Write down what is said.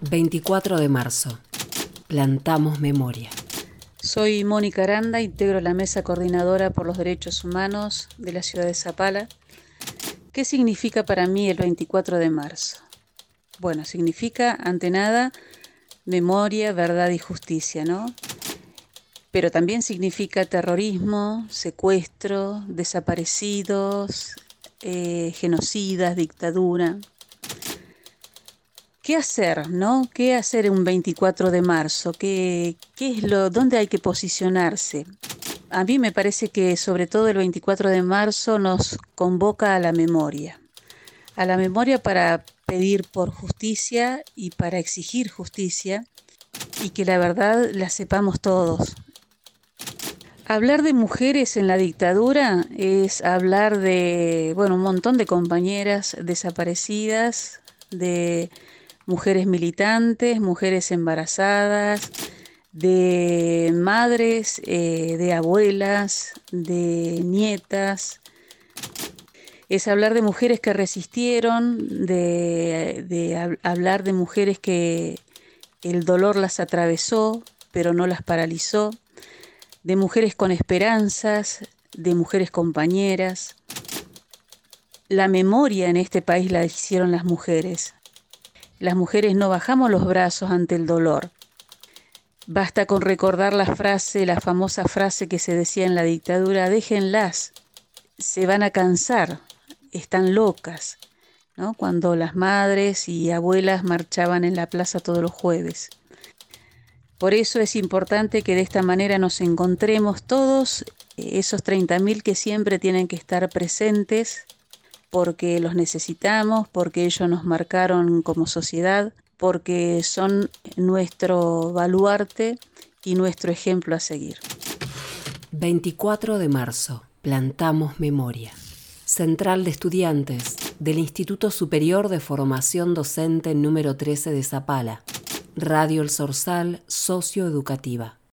24 de marzo. Plantamos memoria. Soy Mónica Aranda, integro la mesa coordinadora por los derechos humanos de la ciudad de Zapala. ¿Qué significa para mí el 24 de marzo? Bueno, significa, ante nada, memoria, verdad y justicia, ¿no? Pero también significa terrorismo, secuestro, desaparecidos, eh, genocidas, dictadura. ¿Qué hacer, no? ¿Qué hacer un 24 de marzo? ¿Qué, qué es lo, dónde hay que posicionarse? A mí me parece que sobre todo el 24 de marzo nos convoca a la memoria, a la memoria para pedir por justicia y para exigir justicia y que la verdad la sepamos todos. Hablar de mujeres en la dictadura es hablar de, bueno, un montón de compañeras desaparecidas, de mujeres militantes, mujeres embarazadas, de madres, eh, de abuelas, de nietas. Es hablar de mujeres que resistieron, de, de hablar de mujeres que el dolor las atravesó, pero no las paralizó, de mujeres con esperanzas, de mujeres compañeras. La memoria en este país la hicieron las mujeres, las mujeres no bajamos los brazos ante el dolor. Basta con recordar la frase, la famosa frase que se decía en la dictadura, déjenlas, se van a cansar, están locas, ¿no? cuando las madres y abuelas marchaban en la plaza todos los jueves. Por eso es importante que de esta manera nos encontremos todos, esos 30.000 que siempre tienen que estar presentes porque los necesitamos, porque ellos nos marcaron como sociedad, porque son nuestro baluarte y nuestro ejemplo a seguir. 24 de marzo, plantamos memoria. Central de Estudiantes del Instituto Superior de Formación Docente número 13 de Zapala. Radio El Sorsal Socioeducativa.